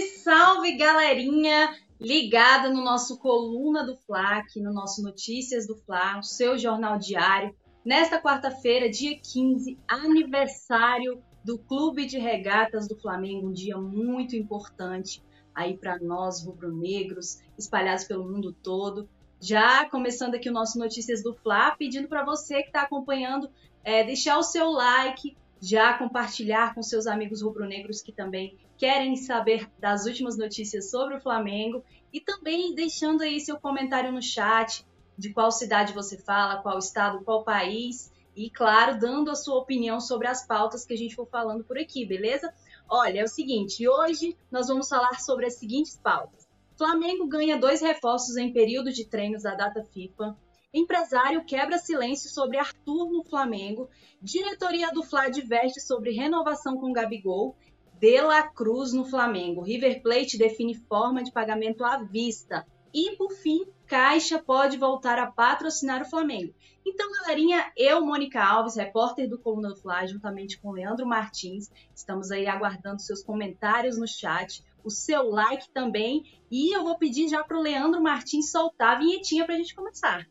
Salve, galerinha! Ligada no nosso Coluna do Fla, aqui no nosso Notícias do Fla, o seu jornal diário. Nesta quarta-feira, dia 15, aniversário do Clube de Regatas do Flamengo, um dia muito importante aí para nós rubro-negros, espalhados pelo mundo todo. Já começando aqui o nosso Notícias do Fla, pedindo para você que está acompanhando é, deixar o seu like, já compartilhar com seus amigos rubro-negros que também querem saber das últimas notícias sobre o Flamengo e também deixando aí seu comentário no chat de qual cidade você fala, qual estado, qual país e, claro, dando a sua opinião sobre as pautas que a gente for falando por aqui, beleza? Olha, é o seguinte, hoje nós vamos falar sobre as seguintes pautas. Flamengo ganha dois reforços em período de treinos da data FIFA. Empresário quebra silêncio sobre Arthur no Flamengo. Diretoria do Fla diverge sobre renovação com Gabigol. De La Cruz no Flamengo. River Plate define forma de pagamento à vista. E, por fim, Caixa pode voltar a patrocinar o Flamengo. Então, galerinha, eu, Mônica Alves, repórter do Coluna do Fla, juntamente com Leandro Martins, estamos aí aguardando seus comentários no chat, o seu like também, e eu vou pedir já para o Leandro Martins soltar a vinhetinha para a gente começar.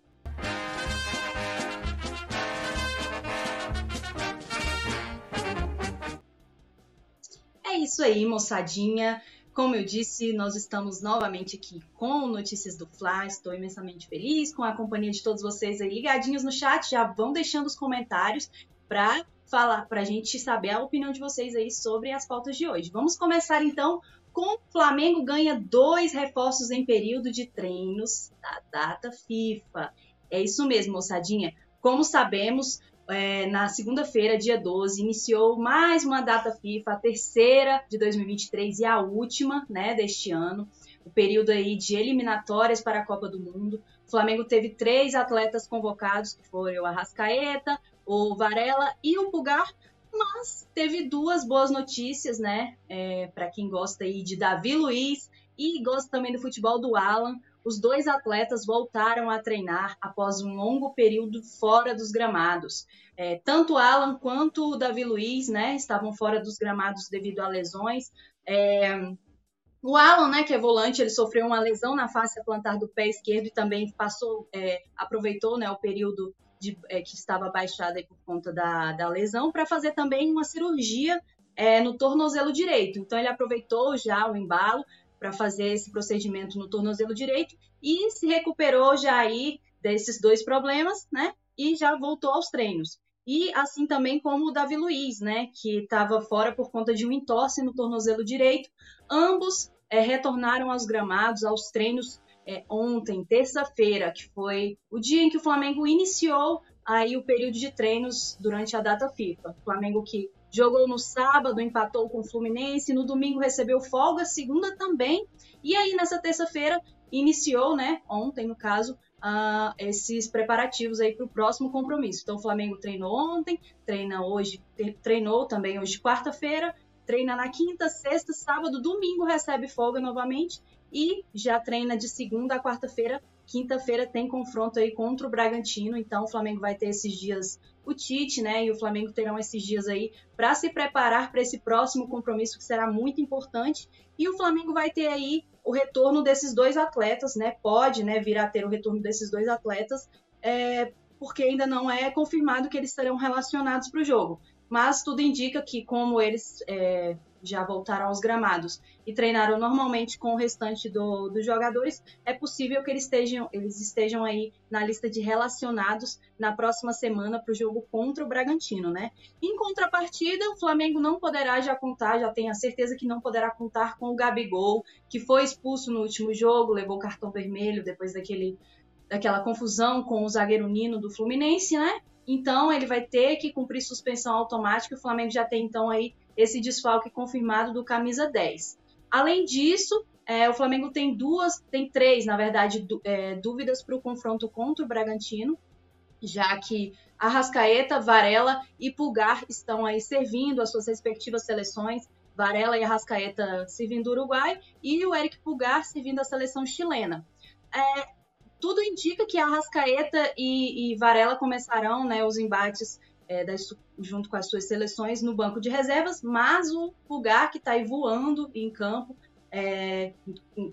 Isso aí, moçadinha. Como eu disse, nós estamos novamente aqui com Notícias do Fla. Estou imensamente feliz com a companhia de todos vocês aí ligadinhos no chat. Já vão deixando os comentários para falar, para a gente saber a opinião de vocês aí sobre as pautas de hoje. Vamos começar então com o Flamengo ganha dois reforços em período de treinos da data FIFA. É isso mesmo, moçadinha. Como sabemos, é, na segunda-feira, dia 12, iniciou mais uma data FIFA, a terceira de 2023 e a última né, deste ano, o período aí de eliminatórias para a Copa do Mundo. O Flamengo teve três atletas convocados, que foram o Arrascaeta, o Varela e o Pulgar, mas teve duas boas notícias, né, é, para quem gosta aí de Davi Luiz e gosta também do futebol do Alan os dois atletas voltaram a treinar após um longo período fora dos gramados. É, tanto Alan quanto o Davi Luiz né, estavam fora dos gramados devido a lesões. É, o Alan, né, que é volante, ele sofreu uma lesão na face plantar do pé esquerdo e também passou, é, aproveitou né, o período de, é, que estava baixado por conta da, da lesão para fazer também uma cirurgia é, no tornozelo direito. Então ele aproveitou já o embalo para fazer esse procedimento no tornozelo direito e se recuperou já aí desses dois problemas, né? E já voltou aos treinos. E assim também como o Davi Luiz, né? Que estava fora por conta de um entorse no tornozelo direito. Ambos é, retornaram aos gramados, aos treinos é, ontem, terça-feira, que foi o dia em que o Flamengo iniciou aí o período de treinos durante a data FIFA. O Flamengo que Jogou no sábado, empatou com o Fluminense, no domingo recebeu folga, segunda também. E aí, nessa terça-feira, iniciou, né, ontem no caso, uh, esses preparativos aí para o próximo compromisso. Então, o Flamengo treinou ontem, treina hoje, treinou também hoje, quarta-feira, treina na quinta, sexta, sábado, domingo recebe folga novamente e já treina de segunda a quarta-feira Quinta-feira tem confronto aí contra o Bragantino, então o Flamengo vai ter esses dias o Tite, né? E o Flamengo terão esses dias aí para se preparar para esse próximo compromisso que será muito importante. E o Flamengo vai ter aí o retorno desses dois atletas, né? Pode, né, vir a ter o retorno desses dois atletas, é, porque ainda não é confirmado que eles serão relacionados para o jogo. Mas tudo indica que, como eles é, já voltaram aos gramados e treinaram normalmente com o restante do, dos jogadores, é possível que eles estejam, eles estejam aí na lista de relacionados na próxima semana para o jogo contra o Bragantino, né? Em contrapartida, o Flamengo não poderá já contar, já tenho a certeza que não poderá contar com o Gabigol, que foi expulso no último jogo, levou cartão vermelho depois daquele daquela confusão com o zagueiro Nino do Fluminense, né? Então ele vai ter que cumprir suspensão automática. O Flamengo já tem então aí esse desfalque confirmado do camisa 10. Além disso, é, o Flamengo tem duas, tem três, na verdade, é, dúvidas para o confronto contra o Bragantino, já que Arrascaeta, Varela e Pulgar estão aí servindo as suas respectivas seleções. Varela e Arrascaeta servindo o Uruguai e o Eric Pulgar servindo a seleção chilena. É, tudo indica que Arrascaeta e, e Varela começarão né, os embates é, das, junto com as suas seleções no banco de reservas, mas o Pulgar, que está aí voando em campo, é,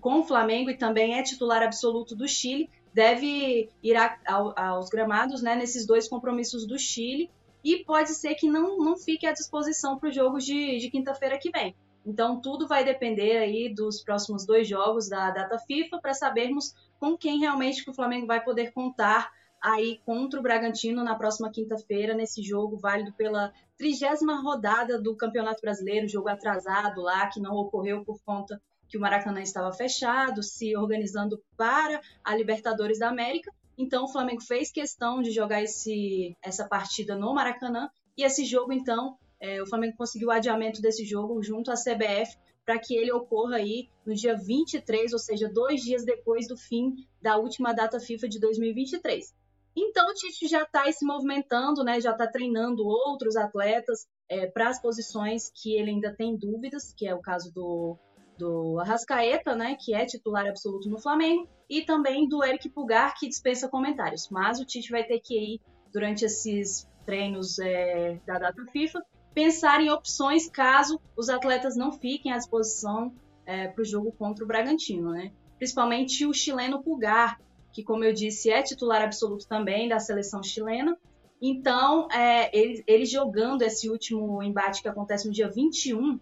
com o Flamengo e também é titular absoluto do Chile, deve ir a, a, aos gramados né, nesses dois compromissos do Chile e pode ser que não, não fique à disposição para os jogos de, de quinta-feira que vem. Então tudo vai depender aí dos próximos dois jogos da data FIFA para sabermos com quem realmente que o Flamengo vai poder contar aí contra o Bragantino na próxima quinta-feira, nesse jogo válido pela trigésima rodada do Campeonato Brasileiro, jogo atrasado lá, que não ocorreu por conta que o Maracanã estava fechado, se organizando para a Libertadores da América. Então o Flamengo fez questão de jogar esse, essa partida no Maracanã e esse jogo, então, é, o Flamengo conseguiu o adiamento desse jogo junto à CBF para que ele ocorra aí no dia 23, ou seja, dois dias depois do fim da última data FIFA de 2023. Então o Tite já está se movimentando, né? Já está treinando outros atletas é, para as posições que ele ainda tem dúvidas, que é o caso do, do Arrascaeta, né? Que é titular absoluto no Flamengo, e também do Eric Pulgar, que dispensa comentários. Mas o Tite vai ter que ir durante esses treinos é, da data FIFA pensar em opções caso os atletas não fiquem à disposição é, para o jogo contra o Bragantino, né? Principalmente o chileno Pulgar, que, como eu disse, é titular absoluto também da seleção chilena. Então, é, ele, ele, jogando esse último embate que acontece no dia 21,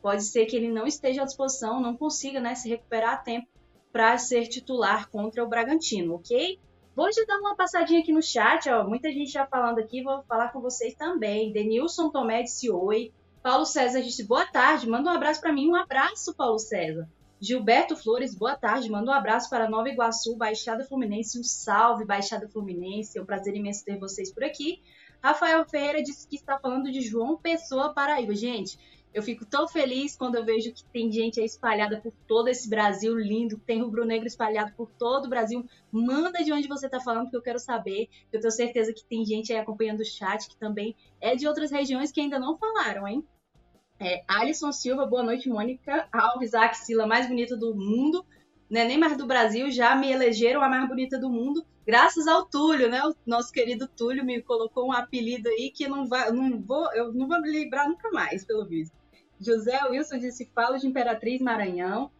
pode ser que ele não esteja à disposição, não consiga né, se recuperar a tempo para ser titular contra o Bragantino, ok? Vou te dar uma passadinha aqui no chat, ó, muita gente já falando aqui, vou falar com vocês também. Denilson Tomé disse oi. Paulo César disse boa tarde, manda um abraço para mim. Um abraço, Paulo César. Gilberto Flores, boa tarde. Manda um abraço para Nova Iguaçu, Baixada Fluminense. Um salve, Baixada Fluminense. É um prazer imenso ter vocês por aqui. Rafael Ferreira disse que está falando de João Pessoa, Paraíba. Gente, eu fico tão feliz quando eu vejo que tem gente espalhada por todo esse Brasil lindo, tem rubro-negro espalhado por todo o Brasil. Manda de onde você está falando, que eu quero saber. Eu tenho certeza que tem gente aí acompanhando o chat que também é de outras regiões que ainda não falaram, hein? É, Alisson Silva, boa noite, Mônica. Alves, a axila mais bonita do mundo, né? nem mais do Brasil, já me elegeram a mais bonita do mundo, graças ao Túlio, né? O nosso querido Túlio me colocou um apelido aí que não vai, não vou, eu não vou me lembrar nunca mais, pelo visto. José Wilson disse: fala de Imperatriz Maranhão.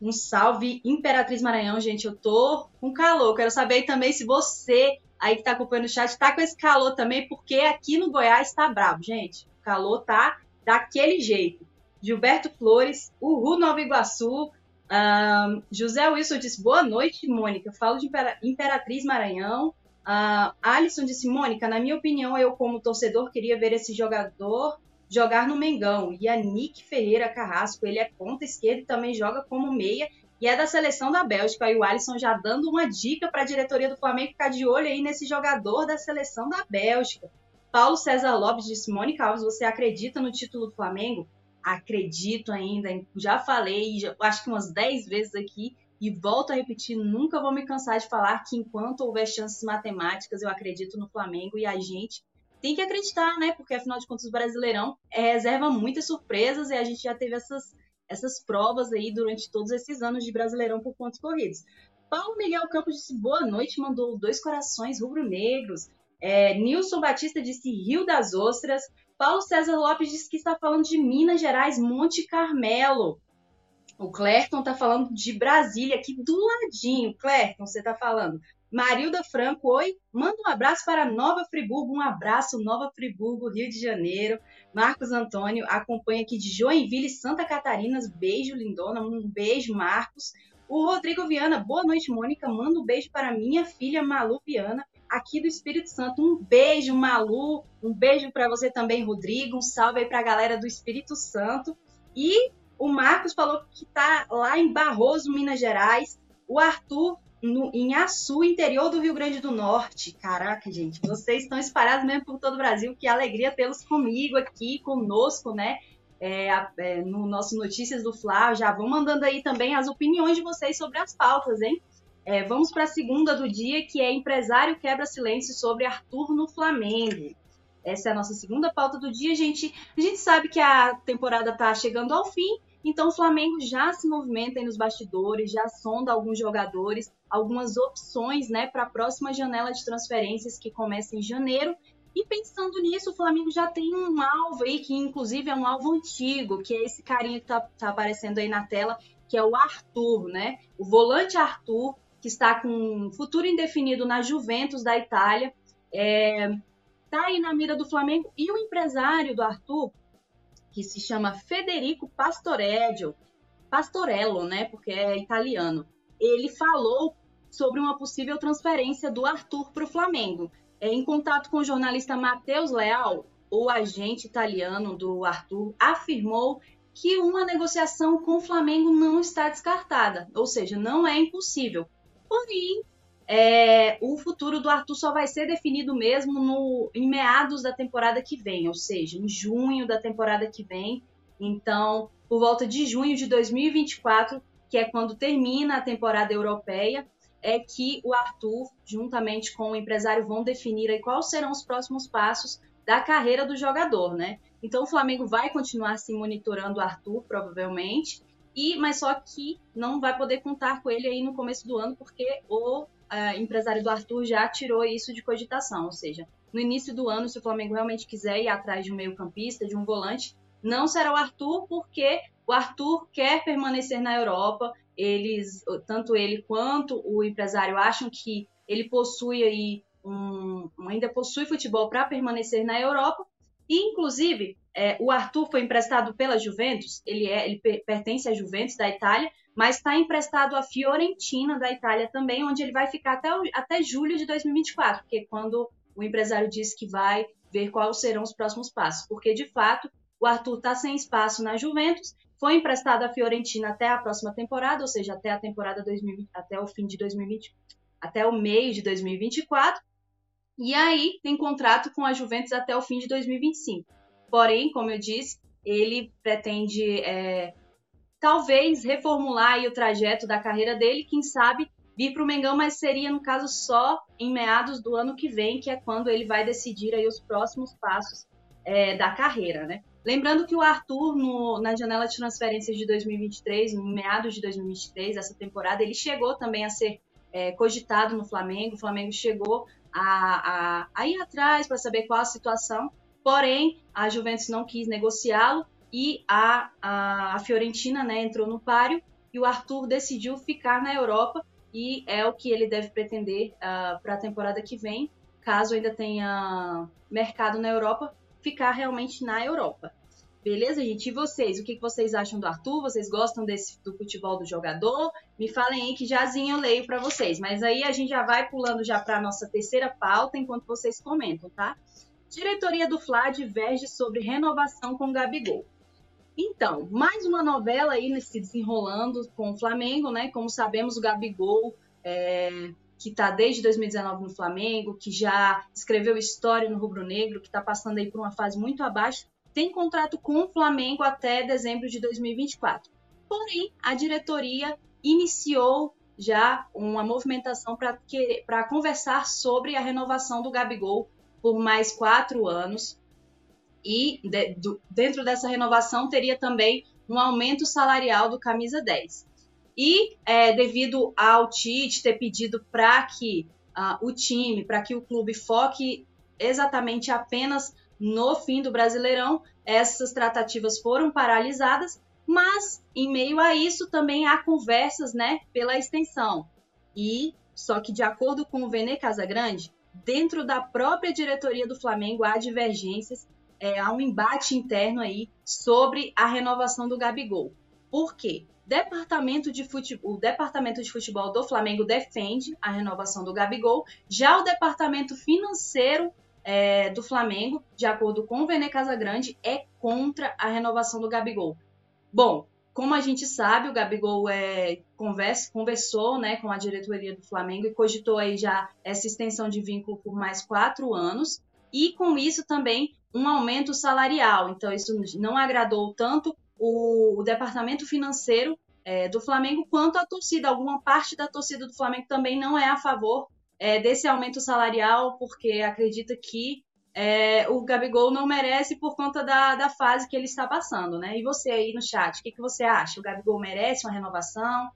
Um salve, Imperatriz Maranhão, gente. Eu tô com calor. Quero saber também se você aí que tá acompanhando o chat tá com esse calor também, porque aqui no Goiás tá bravo, gente. O calor tá daquele jeito. Gilberto Flores, Uhu Nova Iguaçu, José Wilson disse boa noite, Mônica. Falo de Imperatriz Maranhão. Uh, Alisson disse, Mônica, na minha opinião, eu como torcedor queria ver esse jogador jogar no Mengão. E a Nick Ferreira Carrasco, ele é ponta esquerda e também joga como meia e é da seleção da Bélgica. E o Alisson já dando uma dica para a diretoria do Flamengo ficar de olho aí nesse jogador da seleção da Bélgica. Paulo César Lopes disse: Mônica Alves, você acredita no título do Flamengo? Acredito ainda, já falei, já, acho que umas 10 vezes aqui, e volto a repetir: nunca vou me cansar de falar que enquanto houver chances matemáticas, eu acredito no Flamengo e a gente tem que acreditar, né? Porque afinal de contas, o Brasileirão é, reserva muitas surpresas e a gente já teve essas, essas provas aí durante todos esses anos de Brasileirão por pontos corridos. Paulo Miguel Campos disse boa noite, mandou dois corações rubro-negros. É, Nilson Batista disse Rio das Ostras. Paulo César Lopes disse que está falando de Minas Gerais, Monte Carmelo. O Clerton está falando de Brasília, aqui do ladinho. Clerton, você está falando. Marilda Franco, oi. Manda um abraço para Nova Friburgo. Um abraço, Nova Friburgo, Rio de Janeiro. Marcos Antônio acompanha aqui de Joinville, Santa Catarina. Beijo, lindona. Um beijo, Marcos. O Rodrigo Viana, boa noite, Mônica. Manda um beijo para minha filha Malu Viana aqui do Espírito Santo. Um beijo, Malu. Um beijo para você também, Rodrigo. Um salve aí para a galera do Espírito Santo. E o Marcos falou que está lá em Barroso, Minas Gerais. O Arthur no, em Açu, interior do Rio Grande do Norte. Caraca, gente, vocês estão espalhados mesmo por todo o Brasil. Que alegria tê-los comigo aqui, conosco, né? É, é, no nosso Notícias do Fla. Já vão mandando aí também as opiniões de vocês sobre as pautas, hein? É, vamos para a segunda do dia, que é empresário quebra silêncio sobre Arthur no Flamengo. Essa é a nossa segunda pauta do dia, gente. A gente sabe que a temporada está chegando ao fim, então o Flamengo já se movimenta nos bastidores, já sonda alguns jogadores, algumas opções, né, para a próxima janela de transferências que começa em janeiro E pensando nisso, o Flamengo já tem um alvo aí, que inclusive é um alvo antigo, que é esse carinha que tá, tá aparecendo aí na tela, que é o Arthur, né? O volante Arthur, que está com futuro indefinido na Juventus da Itália, é, tá aí na mira do Flamengo. E o empresário do Arthur, que se chama Federico Pastoreggio, Pastorello, né? Porque é italiano. Ele falou sobre uma possível transferência do Arthur para o Flamengo. É, em contato com o jornalista Matheus Leal, o agente italiano do Arthur afirmou que uma negociação com o Flamengo não está descartada, ou seja, não é impossível. Porém, é, o futuro do Arthur só vai ser definido mesmo no, em meados da temporada que vem, ou seja, em junho da temporada que vem. Então, por volta de junho de 2024, que é quando termina a temporada europeia, é que o Arthur, juntamente com o empresário, vão definir aí quais serão os próximos passos da carreira do jogador, né? Então o Flamengo vai continuar se monitorando o Arthur, provavelmente, e mas só que não vai poder contar com ele aí no começo do ano, porque o uh, empresário do Arthur já tirou isso de cogitação, ou seja, no início do ano, se o Flamengo realmente quiser ir atrás de um meio-campista, de um volante, não será o Arthur, porque o Arthur quer permanecer na Europa, eles, tanto ele quanto o empresário acham que ele possui aí um, ainda possui futebol para permanecer na Europa. E, inclusive, é, o Arthur foi emprestado pela Juventus, ele, é, ele pertence à Juventus da Itália, mas está emprestado à Fiorentina da Itália também, onde ele vai ficar até, até julho de 2024, porque é quando o empresário disse que vai ver quais serão os próximos passos. Porque, de fato, o Arthur está sem espaço na Juventus foi emprestado à Fiorentina até a próxima temporada, ou seja, até a temporada 2020, até o fim de 2020, até o meio de 2024. E aí tem contrato com a Juventus até o fim de 2025. Porém, como eu disse, ele pretende é, talvez reformular o trajeto da carreira dele, quem sabe vir para o Mengão, mas seria no caso só em meados do ano que vem, que é quando ele vai decidir aí os próximos passos é, da carreira, né? Lembrando que o Arthur, no, na janela de transferências de 2023, no meados de 2023, essa temporada, ele chegou também a ser é, cogitado no Flamengo. O Flamengo chegou a, a, a ir atrás para saber qual a situação, porém, a Juventus não quis negociá-lo e a, a, a Fiorentina né, entrou no páreo e o Arthur decidiu ficar na Europa e é o que ele deve pretender uh, ah, para a temporada que vem, caso ainda tenha mercado na Europa, ficar realmente na Europa. Beleza, gente? E vocês? O que vocês acham do Arthur? Vocês gostam desse, do futebol do jogador? Me falem aí que jazinho eu leio para vocês. Mas aí a gente já vai pulando já para nossa terceira pauta enquanto vocês comentam, tá? Diretoria do Fla diverge sobre renovação com Gabigol. Então, mais uma novela aí se desenrolando com o Flamengo, né? Como sabemos, o Gabigol é, que está desde 2019 no Flamengo, que já escreveu história no Rubro Negro, que está passando aí por uma fase muito abaixo, tem contrato com o Flamengo até dezembro de 2024. Porém, a diretoria iniciou já uma movimentação para conversar sobre a renovação do Gabigol por mais quatro anos. E de, do, dentro dessa renovação teria também um aumento salarial do camisa 10. E é, devido ao Tite ter pedido para que uh, o time, para que o clube foque exatamente apenas no fim do Brasileirão, essas tratativas foram paralisadas, mas em meio a isso também há conversas, né, pela extensão. E só que de acordo com o Vene Casagrande, dentro da própria diretoria do Flamengo há divergências, é, há um embate interno aí sobre a renovação do Gabigol. Por quê? Departamento de futebol, o departamento de futebol do Flamengo defende a renovação do Gabigol. Já o departamento financeiro é, do Flamengo, de acordo com o Vene Casagrande, é contra a renovação do Gabigol. Bom, como a gente sabe, o Gabigol é, conversou né, com a diretoria do Flamengo e cogitou aí já essa extensão de vínculo por mais quatro anos. E com isso também um aumento salarial. Então, isso não agradou tanto o, o departamento financeiro é, do Flamengo, quanto a torcida. Alguma parte da torcida do Flamengo também não é a favor é, desse aumento salarial, porque acredita que é, o Gabigol não merece por conta da, da fase que ele está passando, né? E você aí no chat, o que, que você acha? O Gabigol merece uma renovação?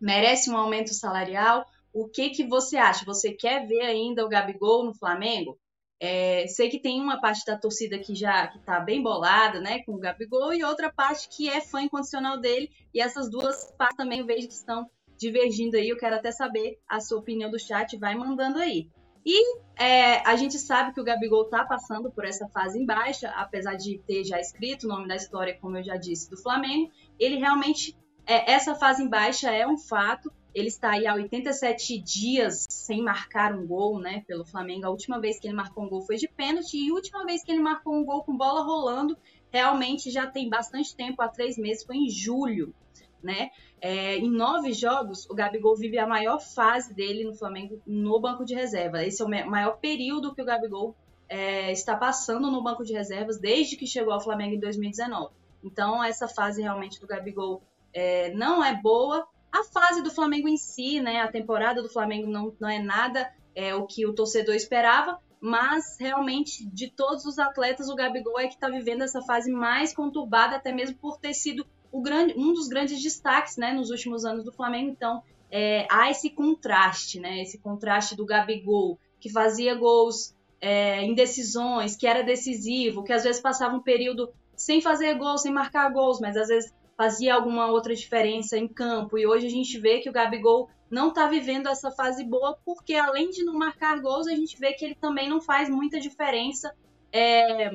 Merece um aumento salarial? O que, que você acha? Você quer ver ainda o Gabigol no Flamengo? É, sei que tem uma parte da torcida que já que tá bem bolada, né, com o Gabigol, e outra parte que é fã incondicional dele, e essas duas partes também eu vejo que estão divergindo aí. Eu quero até saber a sua opinião do chat, vai mandando aí. E é, a gente sabe que o Gabigol tá passando por essa fase em baixa, apesar de ter já escrito o nome da história, como eu já disse, do Flamengo. Ele realmente, é, essa fase em baixa é um fato, ele está aí há 87 dias sem marcar um gol, né, pelo Flamengo. A última vez que ele marcou um gol foi de pênalti e a última vez que ele marcou um gol com bola rolando, realmente já tem bastante tempo, há três meses, foi em julho, né? É, em nove jogos, o Gabigol vive a maior fase dele no Flamengo no banco de reserva. Esse é o maior período que o Gabigol é, está passando no banco de reservas desde que chegou ao Flamengo em 2019. Então, essa fase realmente do Gabigol é, não é boa, a fase do Flamengo em si, né? A temporada do Flamengo não, não é nada é, o que o torcedor esperava, mas realmente de todos os atletas, o Gabigol é que está vivendo essa fase mais conturbada, até mesmo por ter sido grande, um dos grandes destaques né, nos últimos anos do Flamengo. Então, é, há esse contraste, né? Esse contraste do Gabigol, que fazia gols é, em decisões, que era decisivo, que às vezes passava um período sem fazer gols, sem marcar gols, mas às vezes fazia alguma outra diferença em campo. E hoje a gente vê que o Gabigol não está vivendo essa fase boa, porque além de não marcar gols, a gente vê que ele também não faz muita diferença. É,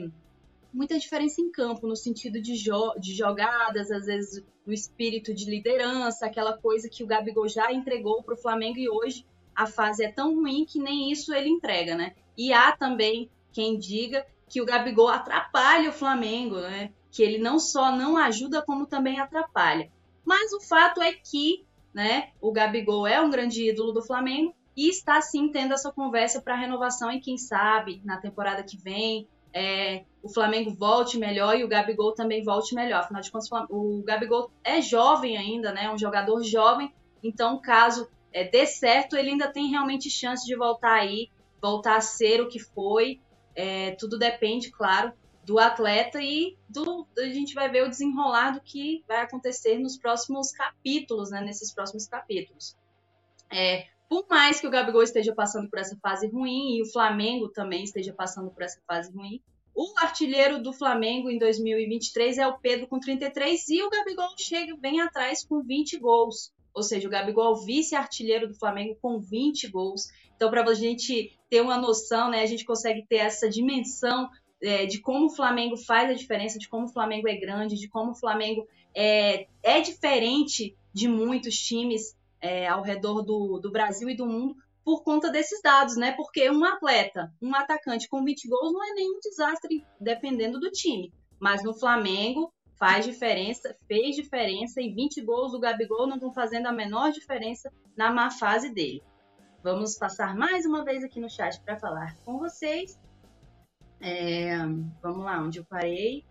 muita diferença em campo, no sentido de, jo de jogadas, às vezes o espírito de liderança, aquela coisa que o Gabigol já entregou para o Flamengo e hoje a fase é tão ruim que nem isso ele entrega, né? E há também quem diga que o Gabigol atrapalha o Flamengo, né? que ele não só não ajuda, como também atrapalha. Mas o fato é que né, o Gabigol é um grande ídolo do Flamengo e está sim tendo essa conversa para renovação e quem sabe na temporada que vem é, o Flamengo volte melhor e o Gabigol também volte melhor. Afinal de contas, o Gabigol é jovem ainda, né? Um jogador jovem. Então, caso é, dê certo, ele ainda tem realmente chance de voltar aí, voltar a ser o que foi. É, tudo depende, claro, do atleta e do, a gente vai ver o desenrolar do que vai acontecer nos próximos capítulos, né, nesses próximos capítulos. É, por mais que o Gabigol esteja passando por essa fase ruim e o Flamengo também esteja passando por essa fase ruim, o artilheiro do Flamengo em 2023 é o Pedro com 33 e o Gabigol chega bem atrás com 20 gols. Ou seja, o Gabigol é vice-artilheiro do Flamengo com 20 gols. Então, para a gente ter uma noção, né, a gente consegue ter essa dimensão é, de como o Flamengo faz a diferença, de como o Flamengo é grande, de como o Flamengo é, é diferente de muitos times é, ao redor do, do Brasil e do mundo por conta desses dados, né? Porque um atleta, um atacante com 20 gols não é nenhum desastre dependendo do time. Mas no Flamengo faz diferença, fez diferença e 20 gols do Gabigol não estão fazendo a menor diferença na má fase dele. Vamos passar mais uma vez aqui no chat para falar com vocês. É, vamos lá, onde eu parei.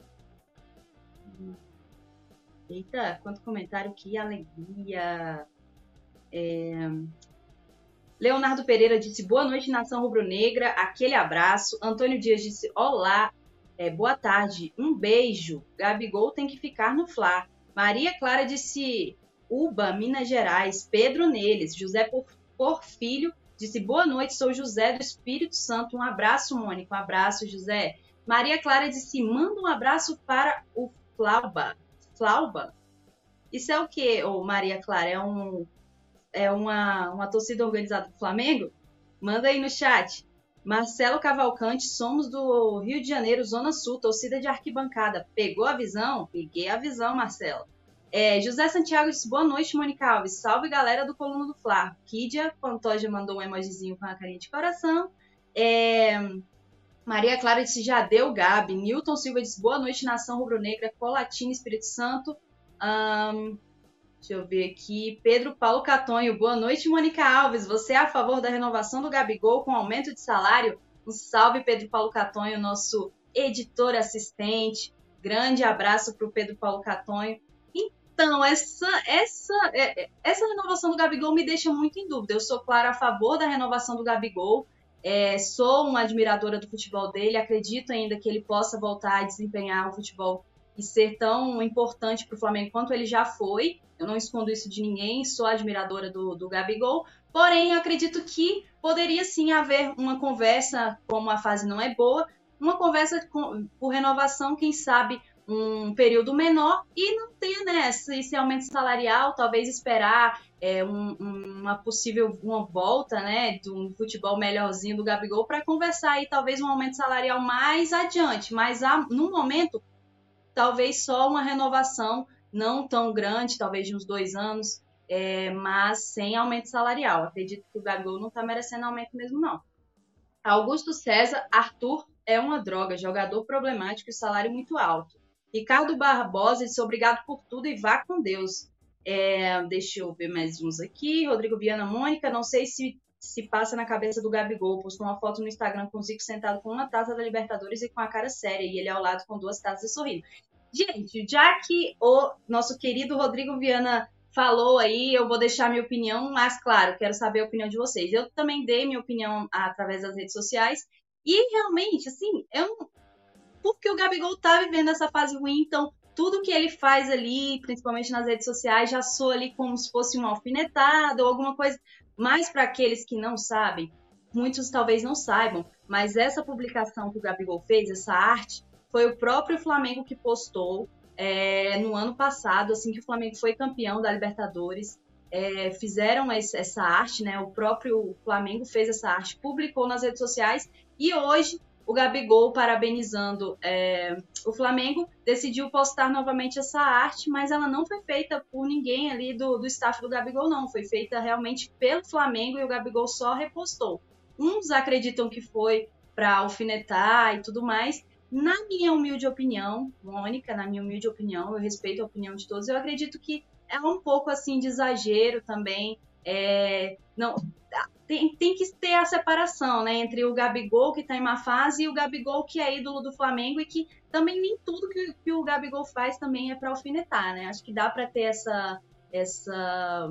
Eita, quanto comentário, que alegria! É... Leonardo Pereira disse boa noite, nação rubro-negra, aquele abraço. Antônio Dias disse olá, é, boa tarde, um beijo. Gabigol tem que ficar no Fla. Maria Clara disse Uba, Minas Gerais, Pedro neles. José Porfílio Disse boa noite, sou José do Espírito Santo. Um abraço, Mônica. Um abraço, José. Maria Clara disse: manda um abraço para o Flauba. Flauba? Isso é o que, Maria Clara? É, um, é uma, uma torcida organizada do Flamengo? Manda aí no chat. Marcelo Cavalcante, somos do Rio de Janeiro, Zona Sul, torcida de arquibancada. Pegou a visão? Peguei a visão, Marcelo. É, José Santiago disse, boa noite, Mônica Alves. Salve, galera do Coluna do Fla. Kídia Pantoja mandou um emojizinho com a carinha de coração. É, Maria Clara disse, já deu, Gabi. Newton Silva disse, boa noite, nação rubro-negra, Colatina, Espírito Santo. Um, deixa eu ver aqui. Pedro Paulo Catonho, boa noite, Mônica Alves. Você é a favor da renovação do Gabigol com aumento de salário? Um salve, Pedro Paulo Catonho, nosso editor assistente. Grande abraço para o Pedro Paulo Catonho. Então, essa, essa, é, é, essa renovação do Gabigol me deixa muito em dúvida. Eu sou, claro, a favor da renovação do Gabigol. É, sou uma admiradora do futebol dele. Acredito ainda que ele possa voltar a desempenhar um futebol e ser tão importante para o Flamengo quanto ele já foi. Eu não escondo isso de ninguém, sou admiradora do, do Gabigol. Porém, acredito que poderia sim haver uma conversa, como a fase não é boa, uma conversa com, por renovação, quem sabe um período menor e não ter né, esse aumento salarial, talvez esperar é, um, uma possível uma volta né, de um futebol melhorzinho do Gabigol para conversar aí talvez um aumento salarial mais adiante, mas há, no momento talvez só uma renovação não tão grande, talvez de uns dois anos, é, mas sem aumento salarial. Acredito que o Gabigol não está merecendo aumento mesmo não. Augusto César, Arthur é uma droga, jogador problemático e salário muito alto. Ricardo Barbosa disse obrigado por tudo e vá com Deus. É, deixa eu ver mais uns aqui. Rodrigo Viana Mônica, não sei se se passa na cabeça do Gabigol. Postou uma foto no Instagram com o Zico sentado com uma taça da Libertadores e com a cara séria, e ele ao lado com duas taças e sorrindo. Gente, já que o nosso querido Rodrigo Viana falou aí, eu vou deixar minha opinião, mas claro, quero saber a opinião de vocês. Eu também dei minha opinião através das redes sociais, e realmente, assim, eu não, porque o Gabigol tá vivendo essa fase ruim, então tudo que ele faz ali, principalmente nas redes sociais, já soa ali como se fosse uma alfinetada ou alguma coisa. Mas para aqueles que não sabem, muitos talvez não saibam, mas essa publicação que o Gabigol fez, essa arte, foi o próprio Flamengo que postou é, no ano passado, assim que o Flamengo foi campeão da Libertadores. É, fizeram essa arte, né? O próprio Flamengo fez essa arte, publicou nas redes sociais e hoje o Gabigol, parabenizando é, o Flamengo, decidiu postar novamente essa arte, mas ela não foi feita por ninguém ali do, do staff do Gabigol, não. Foi feita realmente pelo Flamengo e o Gabigol só repostou. Uns acreditam que foi para alfinetar e tudo mais. Na minha humilde opinião, Mônica, na minha humilde opinião, eu respeito a opinião de todos, eu acredito que é um pouco assim de exagero também. É, não, tem, tem que ter a separação, né, entre o Gabigol que está em uma fase e o Gabigol que é ídolo do Flamengo e que também nem tudo que, que o Gabigol faz também é para alfinetar, né? Acho que dá para ter essa essa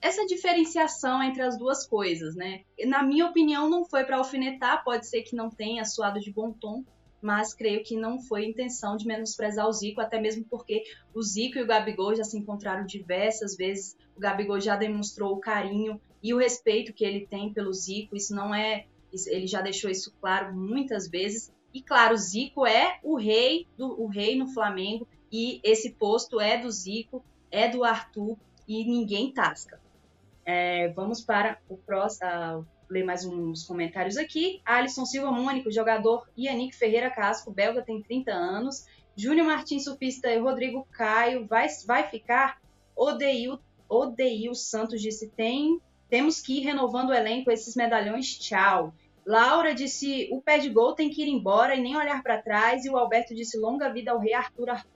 essa diferenciação entre as duas coisas, né? Na minha opinião, não foi para alfinetar, pode ser que não tenha suado de bom tom, mas creio que não foi intenção de menosprezar o Zico, até mesmo porque o Zico e o Gabigol já se encontraram diversas vezes. O Gabigol já demonstrou o carinho e o respeito que ele tem pelo Zico. Isso não é, ele já deixou isso claro muitas vezes. E claro, o Zico é o rei do o rei no Flamengo e esse posto é do Zico, é do Arthur e ninguém tasca. É, vamos para o próximo, ler mais uns comentários aqui. Alisson Silva Mônico, jogador Yannick Ferreira Casco, belga, tem 30 anos. Júnior Martins Sufista e Rodrigo Caio, vai, vai ficar? Odeio, Odeio Santos disse, tem, temos que ir renovando o elenco, esses medalhões, tchau. Laura disse, o pé de gol tem que ir embora e nem olhar para trás. E o Alberto disse, longa vida ao rei Arthur, Arthur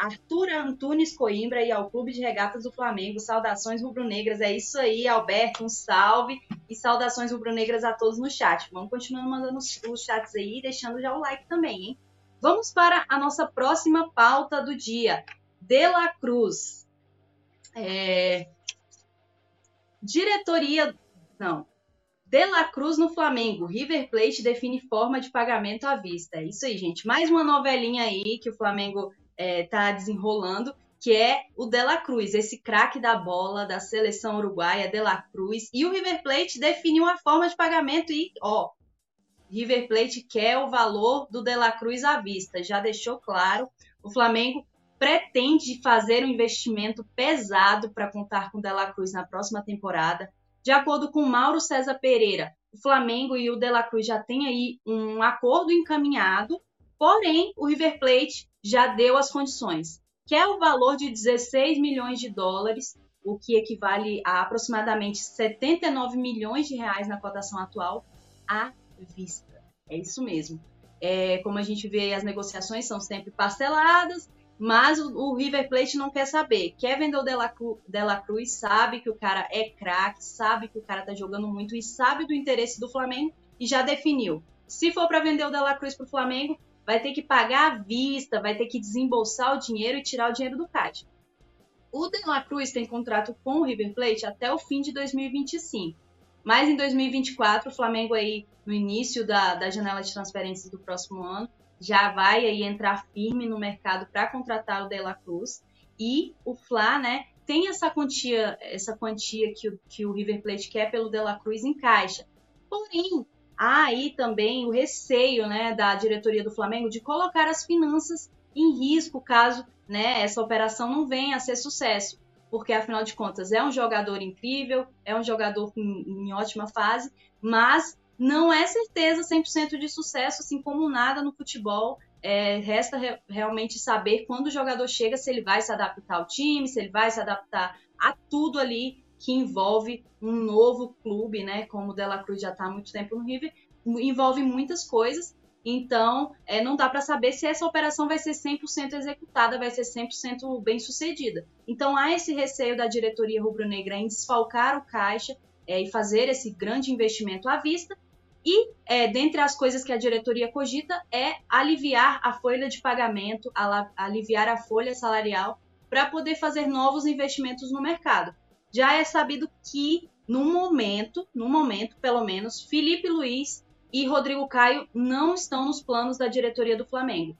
Arthur Antunes Coimbra e ao Clube de Regatas do Flamengo. Saudações rubro-negras. É isso aí, Alberto. Um salve e saudações rubro-negras a todos no chat. Vamos continuar mandando os chats aí, deixando já o like também, hein? Vamos para a nossa próxima pauta do dia. De La Cruz. É... Diretoria. Não. De La Cruz no Flamengo. River Plate define forma de pagamento à vista. É isso aí, gente. Mais uma novelinha aí que o Flamengo está é, desenrolando, que é o Dela Cruz, esse craque da bola da seleção uruguaia, Dela Cruz. E o River Plate definiu a forma de pagamento e, ó, River Plate quer o valor do Dela Cruz à vista, já deixou claro. O Flamengo pretende fazer um investimento pesado para contar com Dela Cruz na próxima temporada. De acordo com Mauro César Pereira, o Flamengo e o Dela Cruz já têm aí um acordo encaminhado, porém o River Plate já deu as condições, que é o valor de 16 milhões de dólares, o que equivale a aproximadamente 79 milhões de reais na cotação atual, à vista. É isso mesmo. É, como a gente vê, as negociações são sempre parceladas, mas o, o River Plate não quer saber. Quer vender o Dela, Cruz, sabe que o cara é craque, sabe que o cara tá jogando muito e sabe do interesse do Flamengo e já definiu. Se for para vender o Dela Cruz para o Flamengo, vai ter que pagar à vista, vai ter que desembolsar o dinheiro e tirar o dinheiro do CAD. O De La Cruz tem contrato com o River Plate até o fim de 2025. Mas em 2024, o Flamengo aí, no início da, da janela de transferências do próximo ano, já vai aí entrar firme no mercado para contratar o De La Cruz e o Fla, né, tem essa quantia, essa quantia que que o River Plate quer pelo De La Cruz em caixa. Porém, há aí também o receio, né, da diretoria do Flamengo de colocar as finanças em risco caso, né, essa operação não venha a ser sucesso, porque afinal de contas é um jogador incrível, é um jogador em, em ótima fase, mas não é certeza 100% de sucesso, assim como nada no futebol. É, resta re realmente saber quando o jogador chega, se ele vai se adaptar ao time, se ele vai se adaptar a tudo ali que envolve um novo clube, né? Como o Dela Cruz já está há muito tempo no River, envolve muitas coisas. Então, é, não dá para saber se essa operação vai ser 100% executada, vai ser 100% bem sucedida. Então, há esse receio da diretoria rubro-negra em desfalcar o caixa é, e fazer esse grande investimento à vista, e, é, dentre as coisas que a diretoria cogita, é aliviar a folha de pagamento, aliviar a folha salarial, para poder fazer novos investimentos no mercado. Já é sabido que, no momento, no momento, pelo menos, Felipe Luiz e Rodrigo Caio não estão nos planos da diretoria do Flamengo.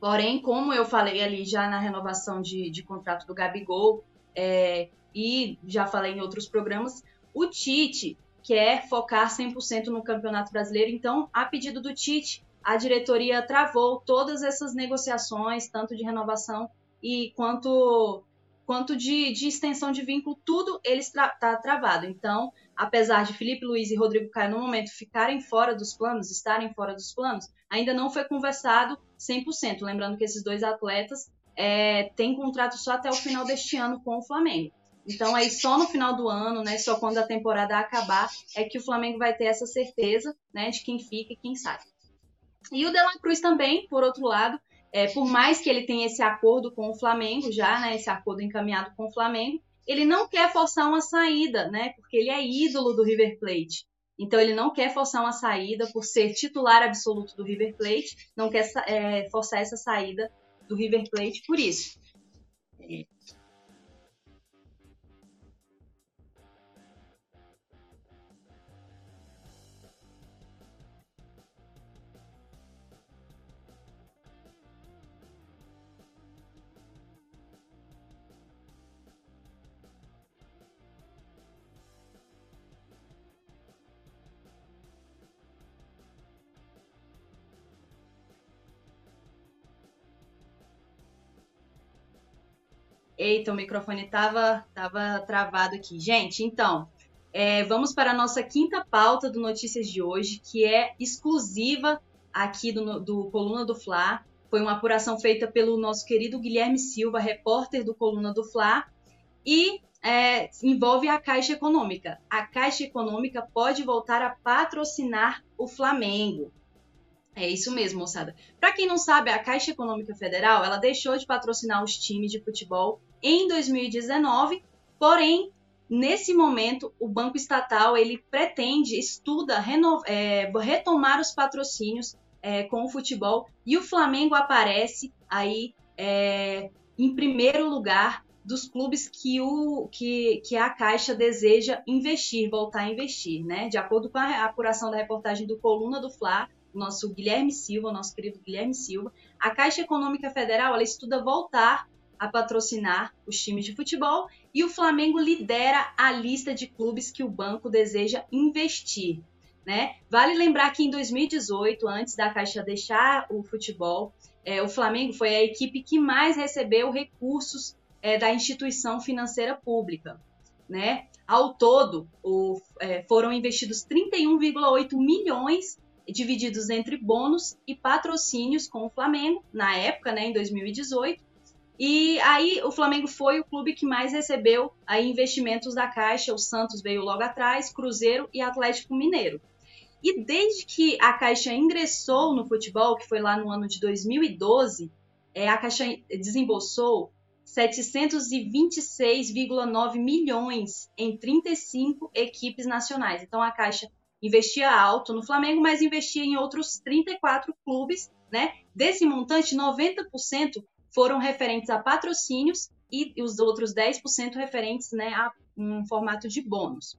Porém, como eu falei ali já na renovação de, de contrato do Gabigol, é, e já falei em outros programas, o Tite quer focar 100% no Campeonato Brasileiro. Então, a pedido do Tite, a diretoria travou todas essas negociações, tanto de renovação e quanto quanto de, de extensão de vínculo, tudo ele está tra travado. Então, apesar de Felipe Luiz e Rodrigo Caio no momento ficarem fora dos planos, estarem fora dos planos, ainda não foi conversado 100%. Lembrando que esses dois atletas é, têm contrato só até o final deste ano com o Flamengo. Então, aí só no final do ano, né, só quando a temporada acabar, é que o Flamengo vai ter essa certeza né, de quem fica e quem sai. E o De La Cruz também, por outro lado, é, por mais que ele tenha esse acordo com o Flamengo já, né, esse acordo encaminhado com o Flamengo, ele não quer forçar uma saída, né, porque ele é ídolo do River Plate. Então ele não quer forçar uma saída por ser titular absoluto do River Plate, não quer é, forçar essa saída do River Plate por isso. Eita, o microfone estava tava travado aqui. Gente, então, é, vamos para a nossa quinta pauta do Notícias de hoje, que é exclusiva aqui do, do Coluna do Fla. Foi uma apuração feita pelo nosso querido Guilherme Silva, repórter do Coluna do Fla, e é, envolve a Caixa Econômica. A Caixa Econômica pode voltar a patrocinar o Flamengo. É isso mesmo, moçada. Para quem não sabe, a Caixa Econômica Federal ela deixou de patrocinar os times de futebol em 2019, porém nesse momento o banco estatal ele pretende estuda é, retomar os patrocínios é, com o futebol e o Flamengo aparece aí é, em primeiro lugar dos clubes que, o, que, que a Caixa deseja investir, voltar a investir, né? De acordo com a apuração da reportagem do Coluna do Fla, nosso Guilherme Silva, nosso querido Guilherme Silva, a Caixa Econômica Federal ela estuda voltar a patrocinar os times de futebol e o Flamengo lidera a lista de clubes que o banco deseja investir. Né? Vale lembrar que em 2018, antes da Caixa deixar o futebol, é, o Flamengo foi a equipe que mais recebeu recursos é, da instituição financeira pública. Né? Ao todo, o, é, foram investidos 31,8 milhões divididos entre bônus e patrocínios com o Flamengo, na época, né, em 2018, e aí o Flamengo foi o clube que mais recebeu aí investimentos da Caixa, o Santos veio logo atrás, Cruzeiro e Atlético Mineiro. E desde que a Caixa ingressou no futebol, que foi lá no ano de 2012, é, a Caixa desembolsou 726,9 milhões em 35 equipes nacionais. Então a Caixa investia alto no Flamengo, mas investia em outros 34 clubes, né? Desse montante, 90% foram referentes a patrocínios e os outros 10% referentes né, a um formato de bônus.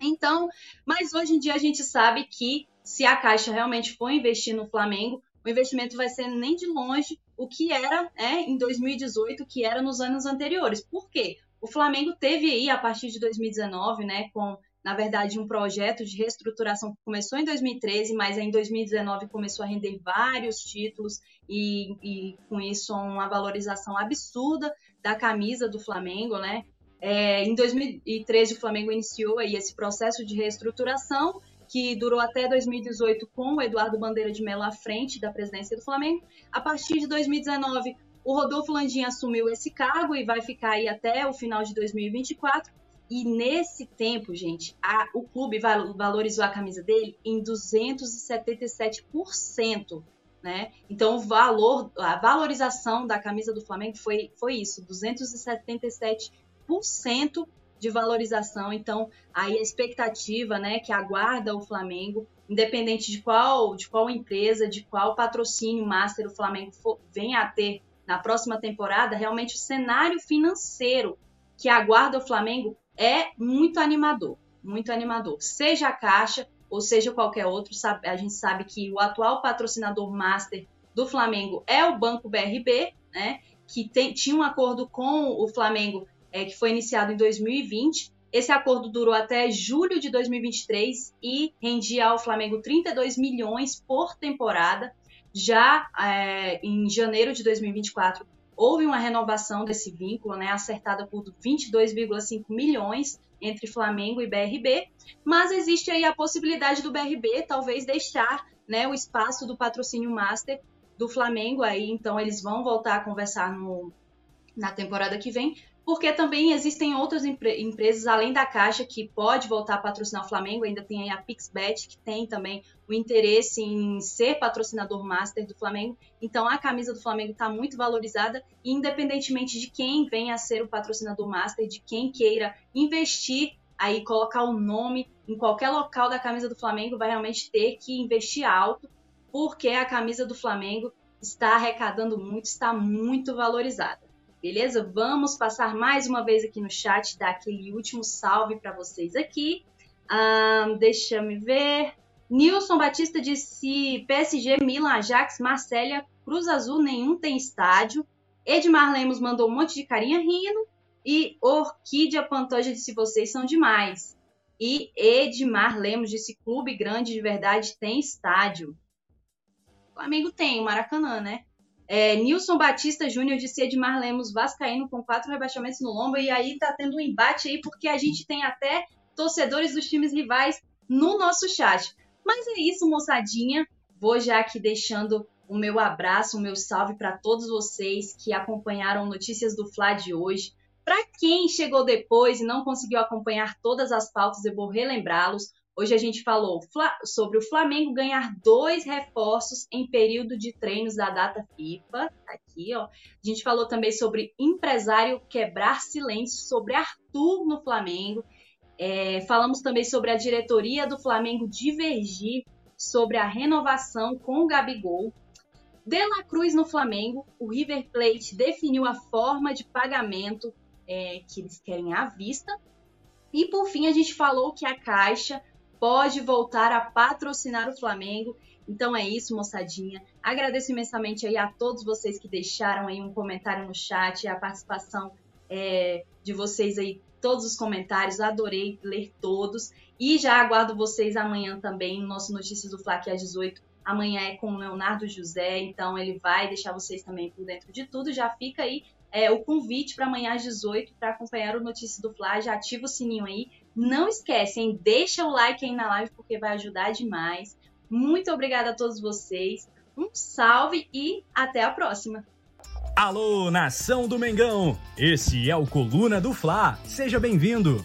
Então, mas hoje em dia a gente sabe que se a Caixa realmente for investir no Flamengo, o investimento vai ser nem de longe o que era é, em 2018, o que era nos anos anteriores. Por quê? O Flamengo teve aí, a partir de 2019, né, com, na verdade, um projeto de reestruturação que começou em 2013, mas em 2019 começou a render vários títulos e, e com isso uma valorização absurda da camisa do Flamengo, né? É, em 2013 o Flamengo iniciou aí esse processo de reestruturação que durou até 2018 com o Eduardo Bandeira de Mello à frente da presidência do Flamengo. A partir de 2019, o Rodolfo Landim assumiu esse cargo e vai ficar aí até o final de 2024. E nesse tempo, gente, a, o clube valorizou a camisa dele em 277%. Né? Então, o valor, a valorização da camisa do Flamengo foi, foi isso, 277% de valorização. Então, aí a expectativa, né, que aguarda o Flamengo, independente de qual, de qual empresa, de qual patrocínio master o Flamengo for, venha a ter na próxima temporada, realmente o cenário financeiro que aguarda o Flamengo é muito animador, muito animador. Seja a Caixa ou seja qualquer outro, a gente sabe que o atual patrocinador master do Flamengo é o Banco BRB, né, que tem, tinha um acordo com o Flamengo é, que foi iniciado em 2020. Esse acordo durou até julho de 2023 e rendia ao Flamengo 32 milhões por temporada. Já é, em janeiro de 2024, houve uma renovação desse vínculo, né, acertada por 22,5 milhões entre Flamengo e BRB, mas existe aí a possibilidade do BRB talvez deixar né, o espaço do patrocínio master do Flamengo aí, então eles vão voltar a conversar no, na temporada que vem porque também existem outras empre empresas além da Caixa que pode voltar a patrocinar o Flamengo, ainda tem a Pixbet que tem também o interesse em ser patrocinador master do Flamengo. Então a camisa do Flamengo está muito valorizada, e independentemente de quem venha a ser o patrocinador master, de quem queira investir aí colocar o nome em qualquer local da camisa do Flamengo, vai realmente ter que investir alto, porque a camisa do Flamengo está arrecadando muito, está muito valorizada. Beleza? Vamos passar mais uma vez aqui no chat, dar aquele último salve para vocês aqui. Um, deixa me ver. Nilson Batista disse PSG, Milan, Ajax, Marcélia, Cruz Azul, nenhum tem estádio. Edmar Lemos mandou um monte de carinha rindo. E Orquídea Pantoja disse: vocês são demais. E Edmar Lemos disse: clube grande de verdade tem estádio. O Flamengo tem, o Maracanã, né? É, Nilson Batista Júnior disse Edmar Lemos Vascaíno com quatro rebaixamentos no lombo. E aí tá tendo um embate aí, porque a gente tem até torcedores dos times rivais no nosso chat. Mas é isso, moçadinha. Vou já aqui deixando o meu abraço, o meu salve para todos vocês que acompanharam notícias do Fla de hoje. Para quem chegou depois e não conseguiu acompanhar todas as pautas, eu vou relembrá-los. Hoje a gente falou sobre o Flamengo ganhar dois reforços em período de treinos da data FIFA. Aqui, ó. A gente falou também sobre empresário quebrar silêncio sobre Arthur no Flamengo. É, falamos também sobre a diretoria do Flamengo divergir sobre a renovação com o Gabigol. De La Cruz no Flamengo, o River Plate definiu a forma de pagamento é, que eles querem à vista. E por fim, a gente falou que a Caixa pode voltar a patrocinar o Flamengo. Então é isso, moçadinha. Agradeço imensamente aí a todos vocês que deixaram aí um comentário no chat, a participação é, de vocês aí, todos os comentários. Adorei ler todos. E já aguardo vocês amanhã também no nosso Notícias do Fla, que é às 18 Amanhã é com o Leonardo José, então ele vai deixar vocês também por dentro de tudo. Já fica aí é, o convite para amanhã às 18 para acompanhar o Notícias do Fla. Já ativa o sininho aí não esquecem, deixa o like aí na live porque vai ajudar demais. Muito obrigada a todos vocês. Um salve e até a próxima. Alô, nação do Mengão! Esse é o Coluna do Fla. Seja bem-vindo.